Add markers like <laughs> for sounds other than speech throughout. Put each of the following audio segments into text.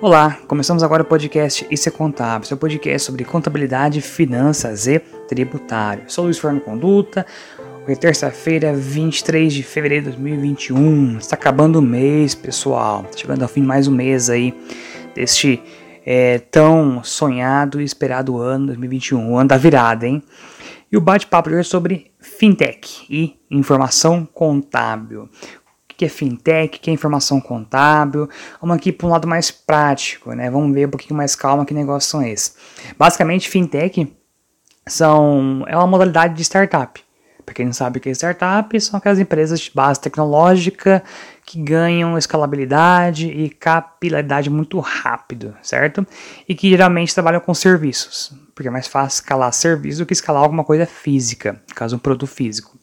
Olá, começamos agora o podcast Isso é Contábil, seu podcast sobre contabilidade, finanças e tributário. Sou Luiz Fernando Conduta, hoje é terça-feira, 23 de fevereiro de 2021. Está acabando o mês, pessoal. Está chegando ao fim de mais um mês aí deste é, tão sonhado e esperado ano 2021, o ano da virada, hein? E o bate-papo hoje é sobre fintech e informação contábil que é fintech, que é informação contábil. Vamos aqui para um lado mais prático, né? Vamos ver um pouquinho mais calma que negócios são esses. Basicamente, fintech são, é uma modalidade de startup. Para quem não sabe o que é startup, são aquelas empresas de base tecnológica que ganham escalabilidade e capilaridade muito rápido, certo? E que geralmente trabalham com serviços, porque é mais fácil escalar serviço do que escalar alguma coisa física, no caso um produto físico.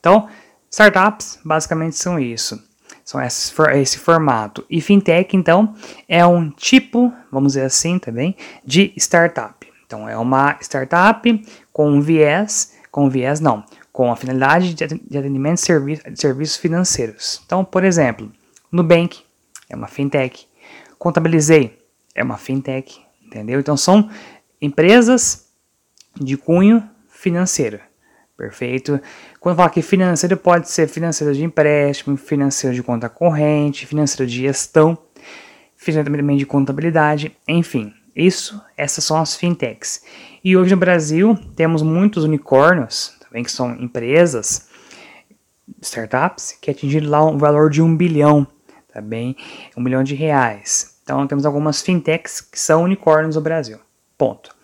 Então, Startups basicamente são isso. São esse, esse formato. E fintech, então, é um tipo, vamos dizer assim também, de startup. Então, é uma startup com viés, com viés não, com a finalidade de atendimento de, servi de serviços financeiros. Então, por exemplo, Nubank é uma fintech, Contabilizei é uma fintech, entendeu? Então, são empresas de cunho financeiro. Perfeito? Quando fala que financeiro pode ser financeiro de empréstimo, financeiro de conta corrente, financeiro de gestão, financeiro também de contabilidade, enfim. Isso, essas são as fintechs. E hoje no Brasil temos muitos unicórnios, também que são empresas, startups, que atingiram lá um valor de um bilhão, tá bem? Um bilhão de reais. Então temos algumas fintechs que são unicórnios no Brasil. Ponto.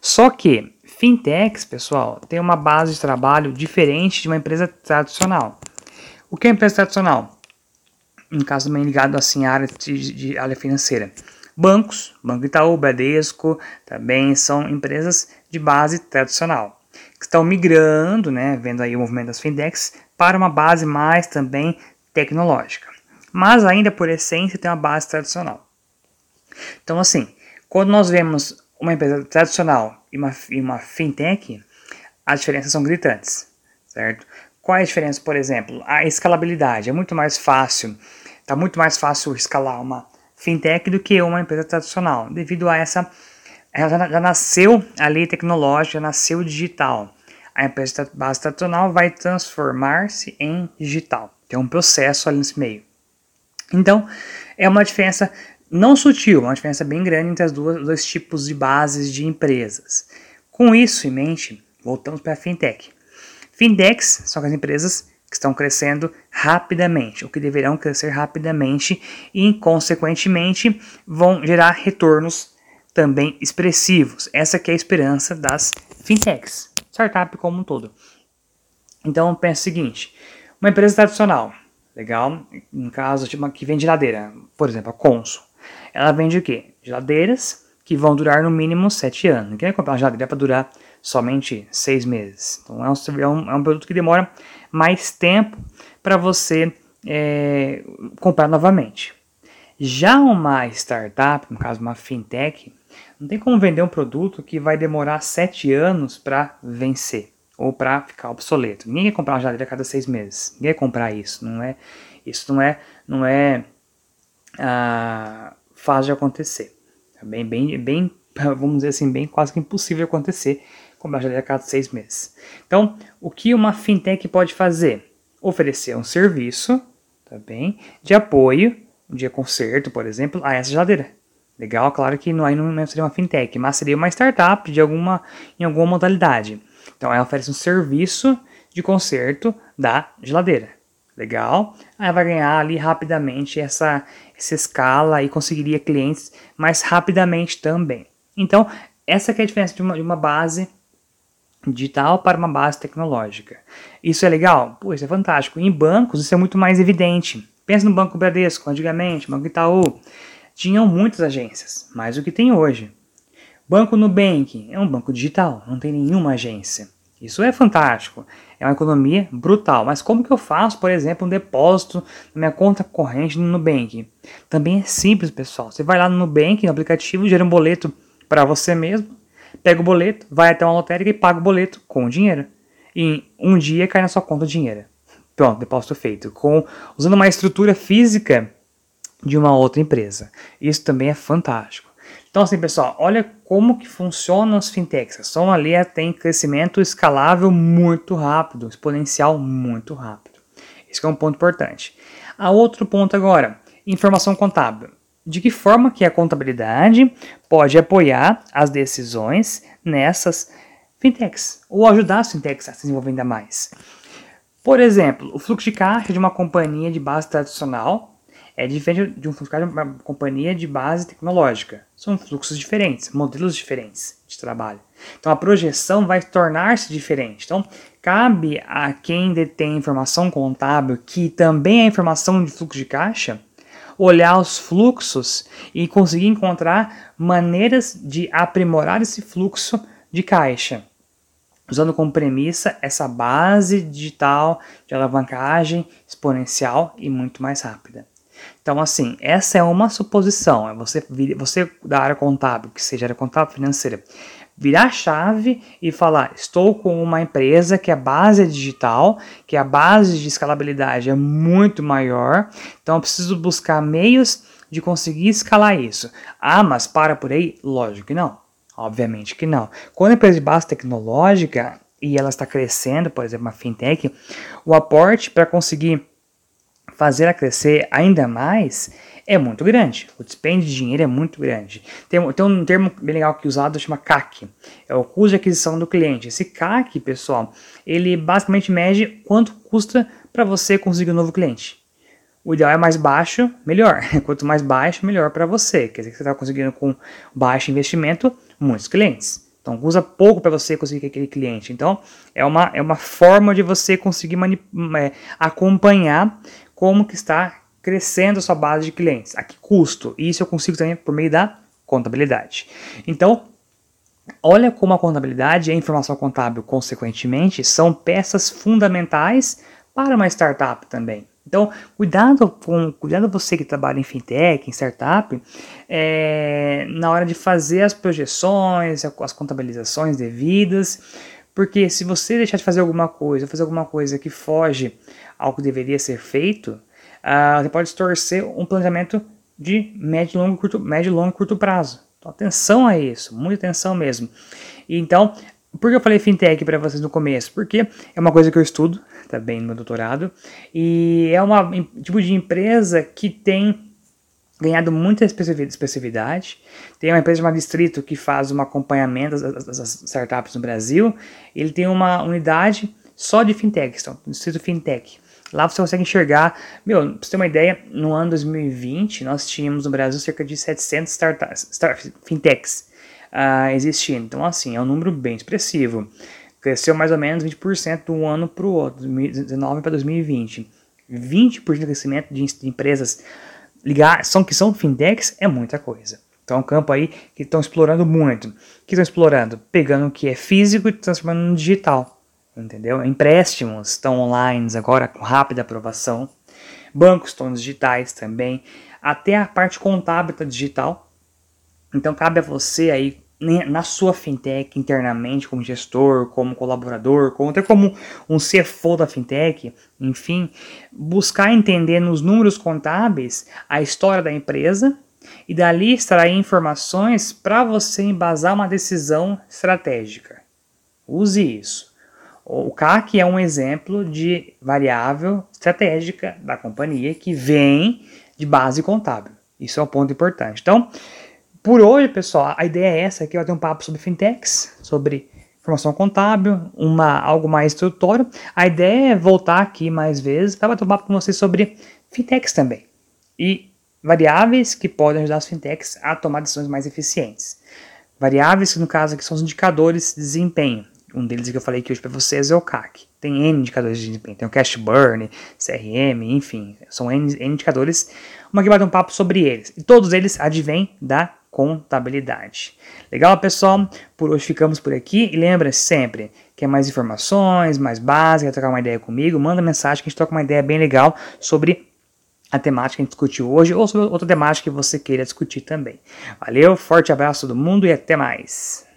Só que Fintechs, pessoal, tem uma base de trabalho diferente de uma empresa tradicional. O que é empresa tradicional? No caso também ligado assim à área, de, de, área financeira. Bancos, Banco Itaú, Bradesco, também são empresas de base tradicional, que estão migrando, né, vendo aí o movimento das fintechs, para uma base mais também tecnológica. Mas ainda por essência tem uma base tradicional. Então assim, quando nós vemos uma empresa tradicional e uma, e uma fintech, as diferenças são gritantes, certo? Qual é a diferença, por exemplo? A escalabilidade. É muito mais fácil, está muito mais fácil escalar uma fintech do que uma empresa tradicional, devido a essa. Ela já, nasceu ali tecnológica, já nasceu digital. A empresa base tradicional vai transformar-se em digital. Tem um processo ali nesse meio. Então, é uma diferença não sutil, uma diferença bem grande entre duas, dois tipos de bases de empresas. Com isso em mente, voltamos para a fintech. Fintechs são as empresas que estão crescendo rapidamente, ou que deverão crescer rapidamente e, consequentemente, vão gerar retornos também expressivos. Essa que é a esperança das fintechs, startup como um todo. Então, pense o seguinte: uma empresa tradicional, legal, no caso que vende geladeira, por exemplo, a Consul. Ela vende o quê? Geladeiras que vão durar no mínimo 7 anos. Ninguém vai comprar uma geladeira para durar somente 6 meses. Então é um, é um, é um produto que demora mais tempo para você é, comprar novamente. Já uma startup, no caso uma fintech, não tem como vender um produto que vai demorar 7 anos para vencer ou para ficar obsoleto. Ninguém quer comprar uma geladeira a cada 6 meses. Ninguém quer comprar isso. Não é, isso não é, não é ah, fácil de acontecer. É bem, bem, bem, <laughs> vamos dizer assim, bem quase que impossível acontecer com baixa a cada seis meses. Então, o que uma fintech pode fazer? Oferecer um serviço, tá bem, de apoio, de conserto, por exemplo, a essa geladeira. Legal, claro que não, aí não seria uma fintech, mas seria uma startup de alguma, em alguma modalidade. Então, ela oferece um serviço de conserto da geladeira. Legal? Aí vai ganhar ali rapidamente essa, essa escala e conseguiria clientes mais rapidamente também. Então, essa é a diferença de uma, de uma base digital para uma base tecnológica. Isso é legal? Pô, isso é fantástico. Em bancos, isso é muito mais evidente. Pensa no Banco Bradesco, antigamente, Banco Itaú. Tinham muitas agências, mais do que tem hoje. Banco Nubank é um banco digital, não tem nenhuma agência. Isso é fantástico. É uma economia brutal. Mas como que eu faço, por exemplo, um depósito na minha conta corrente no Nubank? Também é simples, pessoal. Você vai lá no Nubank, no aplicativo, gera um boleto para você mesmo, pega o boleto, vai até uma lotérica e paga o boleto com o dinheiro. E em um dia cai na sua conta o dinheiro. Pronto, depósito feito. Com, usando uma estrutura física de uma outra empresa. Isso também é fantástico. Então, assim, pessoal, olha como que funcionam as fintechs. A Somalia tem crescimento escalável muito rápido, exponencial muito rápido. Esse é um ponto importante. A outro ponto agora, informação contábil. De que forma que a contabilidade pode apoiar as decisões nessas fintechs ou ajudar as fintechs a se desenvolver ainda mais? Por exemplo, o fluxo de caixa de uma companhia de base tradicional é diferente de um fluxo de uma companhia de base tecnológica. São fluxos diferentes, modelos diferentes de trabalho. Então a projeção vai tornar-se diferente. Então cabe a quem detém informação contábil, que também é informação de fluxo de caixa, olhar os fluxos e conseguir encontrar maneiras de aprimorar esse fluxo de caixa usando como premissa essa base digital de alavancagem exponencial e muito mais rápida. Então, assim, essa é uma suposição. É você, você da área contábil, que seja área contábil financeira, virar a chave e falar: estou com uma empresa que a base é digital, que a base de escalabilidade é muito maior, então eu preciso buscar meios de conseguir escalar isso. Ah, mas para por aí? Lógico que não. Obviamente que não. Quando a empresa de base tecnológica e ela está crescendo, por exemplo, uma fintech, o aporte para conseguir fazer a crescer ainda mais é muito grande. O dispêndio de dinheiro é muito grande. Tem, tem um termo bem legal que é usado chama CAC, é o custo de aquisição do cliente. Esse CAC, pessoal, ele basicamente mede quanto custa para você conseguir um novo cliente. O ideal é mais baixo, melhor. <laughs> Quanto mais baixo, melhor para você. Quer dizer que você está conseguindo com baixo investimento muitos clientes. Então, usa pouco para você conseguir aquele cliente. Então, é uma, é uma forma de você conseguir é, acompanhar como que está crescendo sua base de clientes, a que custo. E isso eu consigo também por meio da contabilidade. Então, olha como a contabilidade e a informação contábil, consequentemente, são peças fundamentais para uma startup também. Então, cuidado com cuidado você que trabalha em fintech, em startup, é, na hora de fazer as projeções, as contabilizações devidas, porque se você deixar de fazer alguma coisa, fazer alguma coisa que foge ao que deveria ser feito, uh, você pode torcer um planejamento de médio, longo, curto, médio, longo e curto prazo. Então, atenção a isso, muita atenção mesmo. E, então, por que eu falei fintech para vocês no começo? Porque é uma coisa que eu estudo também tá no meu doutorado e é um tipo de empresa que tem ganhado muita expressividade. Tem uma empresa chamada Distrito que faz um acompanhamento das, das startups no Brasil. Ele tem uma unidade só de fintech, então, Distrito Fintech. Lá você consegue enxergar, meu, pra você ter uma ideia, no ano 2020 nós tínhamos no Brasil cerca de 700 startups, start, fintechs uh, existindo. Então, assim, é um número bem expressivo. Cresceu mais ou menos 20% de um ano para o outro, 2019 para 2020. 20% de crescimento de, de empresas ligar, são, que são fintechs é muita coisa. Então é um campo aí que estão explorando muito. que estão explorando? Pegando o que é físico e transformando no digital entendeu? Empréstimos estão online agora com rápida aprovação. Bancos estão digitais também. Até a parte contábil está digital. Então cabe a você aí na sua fintech internamente como gestor, como colaborador, como até como um CFO da fintech, enfim, buscar entender nos números contábeis a história da empresa e dali extrair informações para você embasar uma decisão estratégica. Use isso. O CAC é um exemplo de variável estratégica da companhia que vem de base contábil. Isso é um ponto importante. Então, por hoje, pessoal, a ideia é essa aqui, eu ter um papo sobre fintechs, sobre informação contábil, uma, algo mais introdutório. A ideia é voltar aqui mais vezes para bater um papo com vocês sobre fintechs também. E variáveis que podem ajudar as fintechs a tomar decisões mais eficientes. Variáveis que, no caso aqui, são os indicadores de desempenho. Um deles que eu falei aqui hoje para vocês é o CAC. Tem N indicadores de desempenho, tem o Cash Burn, CRM, enfim, são N, N indicadores. Uma que vai um papo sobre eles. E todos eles advêm da contabilidade. Legal, pessoal? Por hoje ficamos por aqui. E lembra sempre, quer mais informações, mais base, quer trocar uma ideia comigo, manda mensagem que a gente troca uma ideia bem legal sobre a temática que a gente discutiu hoje ou sobre outra temática que você queira discutir também. Valeu, forte abraço do mundo e até mais.